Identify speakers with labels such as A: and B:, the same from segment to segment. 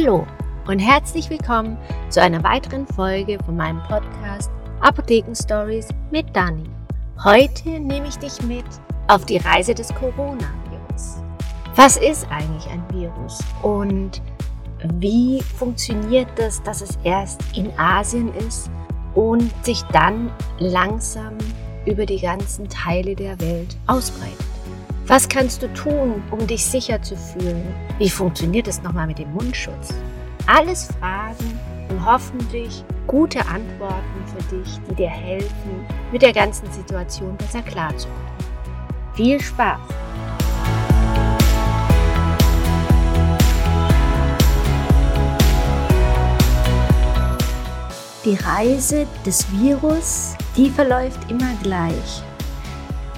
A: Hallo und herzlich willkommen zu einer weiteren Folge von meinem Podcast Apotheken Stories mit Dani. Heute nehme ich dich mit auf die Reise des Coronavirus. Was ist eigentlich ein Virus und wie funktioniert das, dass es erst in Asien ist und sich dann langsam über die ganzen Teile der Welt ausbreitet? Was kannst du tun, um dich sicher zu fühlen? Wie funktioniert es nochmal mit dem Mundschutz? Alles Fragen und hoffentlich gute Antworten für dich, die dir helfen, mit der ganzen Situation besser klarzukommen. Viel Spaß! Die Reise des Virus, die verläuft immer gleich.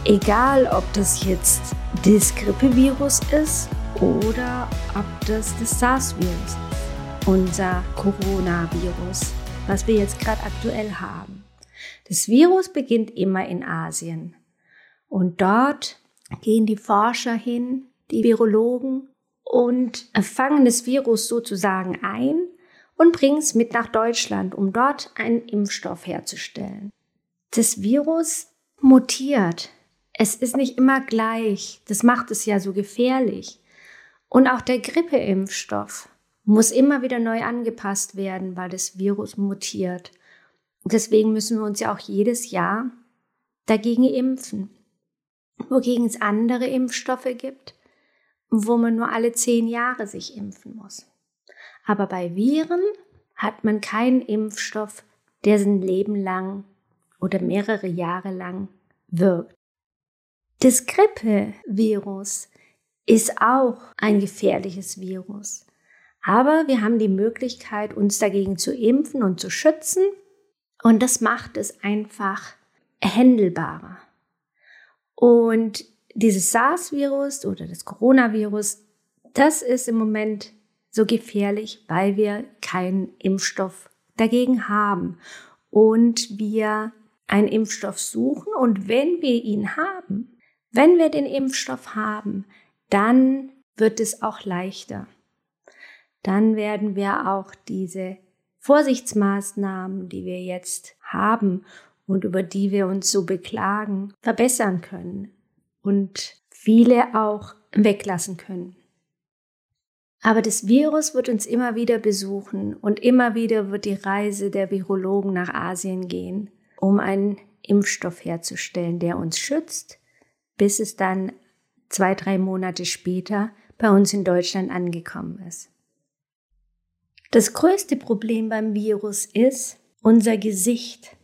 A: Egal, ob das jetzt das Grippevirus ist oder ob das das SARS-Virus ist, unser Coronavirus, was wir jetzt gerade aktuell haben. Das Virus beginnt immer in Asien und dort gehen die Forscher hin, die Virologen und fangen das Virus sozusagen ein und bringen es mit nach Deutschland, um dort einen Impfstoff herzustellen. Das Virus mutiert es ist nicht immer gleich. Das macht es ja so gefährlich. Und auch der Grippeimpfstoff muss immer wieder neu angepasst werden, weil das Virus mutiert. deswegen müssen wir uns ja auch jedes Jahr dagegen impfen. Wogegen es andere Impfstoffe gibt, wo man nur alle zehn Jahre sich impfen muss. Aber bei Viren hat man keinen Impfstoff, der sein Leben lang oder mehrere Jahre lang wirkt. Das Grippevirus ist auch ein gefährliches Virus. Aber wir haben die Möglichkeit, uns dagegen zu impfen und zu schützen. Und das macht es einfach händelbarer. Und dieses SARS-Virus oder das Coronavirus, das ist im Moment so gefährlich, weil wir keinen Impfstoff dagegen haben und wir einen Impfstoff suchen. Und wenn wir ihn haben, wenn wir den Impfstoff haben, dann wird es auch leichter. Dann werden wir auch diese Vorsichtsmaßnahmen, die wir jetzt haben und über die wir uns so beklagen, verbessern können und viele auch weglassen können. Aber das Virus wird uns immer wieder besuchen und immer wieder wird die Reise der Virologen nach Asien gehen, um einen Impfstoff herzustellen, der uns schützt, bis es dann zwei, drei Monate später bei uns in Deutschland angekommen ist. Das größte Problem beim Virus ist unser Gesicht.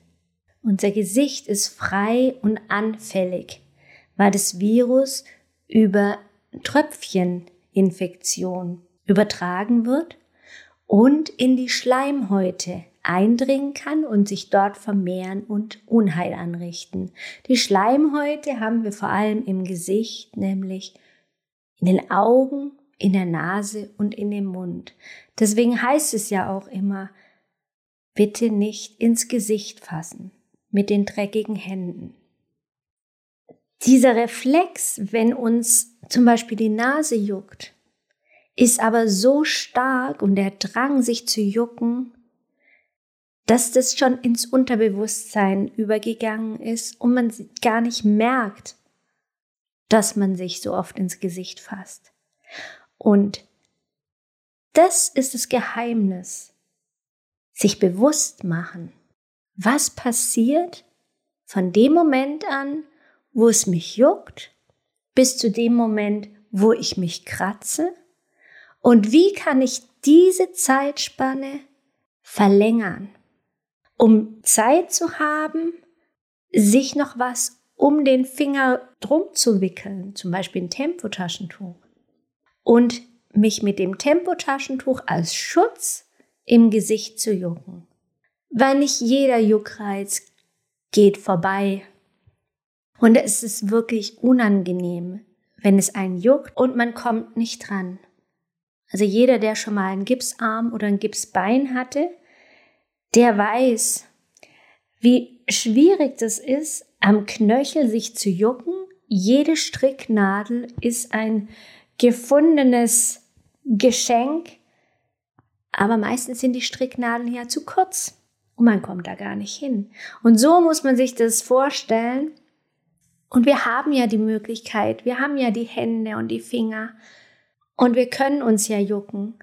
A: Unser Gesicht ist frei und anfällig, weil das Virus über Tröpfcheninfektion übertragen wird und in die Schleimhäute eindringen kann und sich dort vermehren und Unheil anrichten. Die Schleimhäute haben wir vor allem im Gesicht, nämlich in den Augen, in der Nase und in dem Mund. Deswegen heißt es ja auch immer, bitte nicht ins Gesicht fassen mit den dreckigen Händen. Dieser Reflex, wenn uns zum Beispiel die Nase juckt, ist aber so stark und der Drang, sich zu jucken, dass das schon ins Unterbewusstsein übergegangen ist und man gar nicht merkt, dass man sich so oft ins Gesicht fasst. Und das ist das Geheimnis. Sich bewusst machen, was passiert von dem Moment an, wo es mich juckt, bis zu dem Moment, wo ich mich kratze und wie kann ich diese Zeitspanne verlängern um Zeit zu haben, sich noch was um den Finger drum zu wickeln, zum Beispiel ein Tempotaschentuch. Und mich mit dem Tempotaschentuch als Schutz im Gesicht zu jucken. Weil nicht jeder Juckreiz geht vorbei. Und es ist wirklich unangenehm, wenn es einen juckt und man kommt nicht dran. Also jeder, der schon mal einen Gipsarm oder ein Gipsbein hatte, der weiß, wie schwierig das ist, am Knöchel sich zu jucken. Jede Stricknadel ist ein gefundenes Geschenk, Aber meistens sind die Stricknadeln ja zu kurz und man kommt da gar nicht hin. Und so muss man sich das vorstellen. Und wir haben ja die Möglichkeit, wir haben ja die Hände und die Finger und wir können uns ja jucken.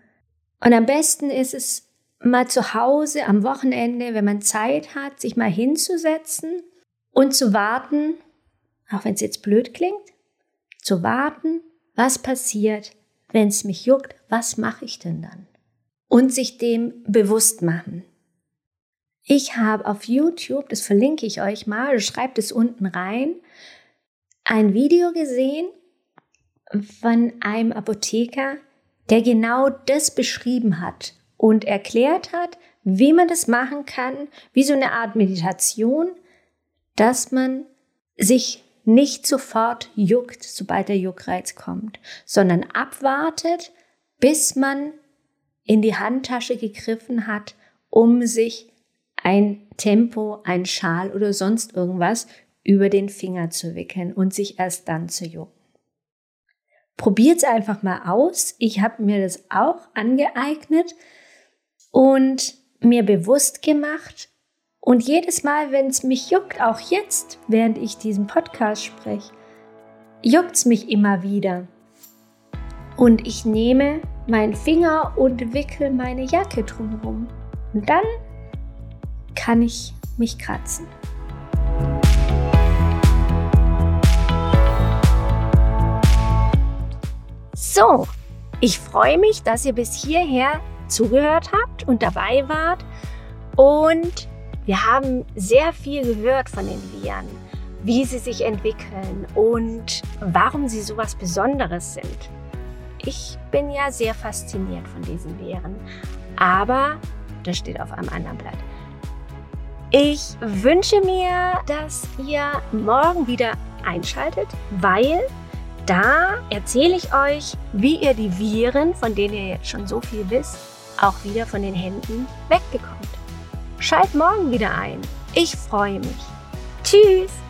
A: Und am besten ist es mal zu Hause am Wochenende, wenn man Zeit hat, sich mal hinzusetzen und zu warten, auch wenn es jetzt blöd klingt, zu warten, was passiert, wenn es mich juckt, was mache ich denn dann? Und sich dem bewusst machen. Ich habe auf YouTube, das verlinke ich euch mal, schreibt es unten rein, ein Video gesehen von einem Apotheker, der genau das beschrieben hat und erklärt hat, wie man das machen kann, wie so eine Art Meditation, dass man sich nicht sofort juckt, sobald der Juckreiz kommt, sondern abwartet, bis man in die Handtasche gegriffen hat, um sich ein Tempo, ein Schal oder sonst irgendwas über den Finger zu wickeln und sich erst dann zu jucken. Probiert's einfach mal aus. Ich habe mir das auch angeeignet und mir bewusst gemacht. Und jedes Mal, wenn es mich juckt, auch jetzt, während ich diesen Podcast spreche, juckt's mich immer wieder. Und ich nehme meinen Finger und wickel meine Jacke drumherum. Und dann kann ich mich kratzen. So, ich freue mich, dass ihr bis hierher zugehört habt und dabei wart. Und wir haben sehr viel gehört von den Viren, wie sie sich entwickeln und warum sie so was Besonderes sind. Ich bin ja sehr fasziniert von diesen Viren. Aber das steht auf einem anderen Blatt. Ich wünsche mir, dass ihr morgen wieder einschaltet, weil da erzähle ich euch, wie ihr die Viren, von denen ihr jetzt schon so viel wisst, auch wieder von den Händen wegbekommt. Schalt morgen wieder ein. Ich freue mich. Tschüss!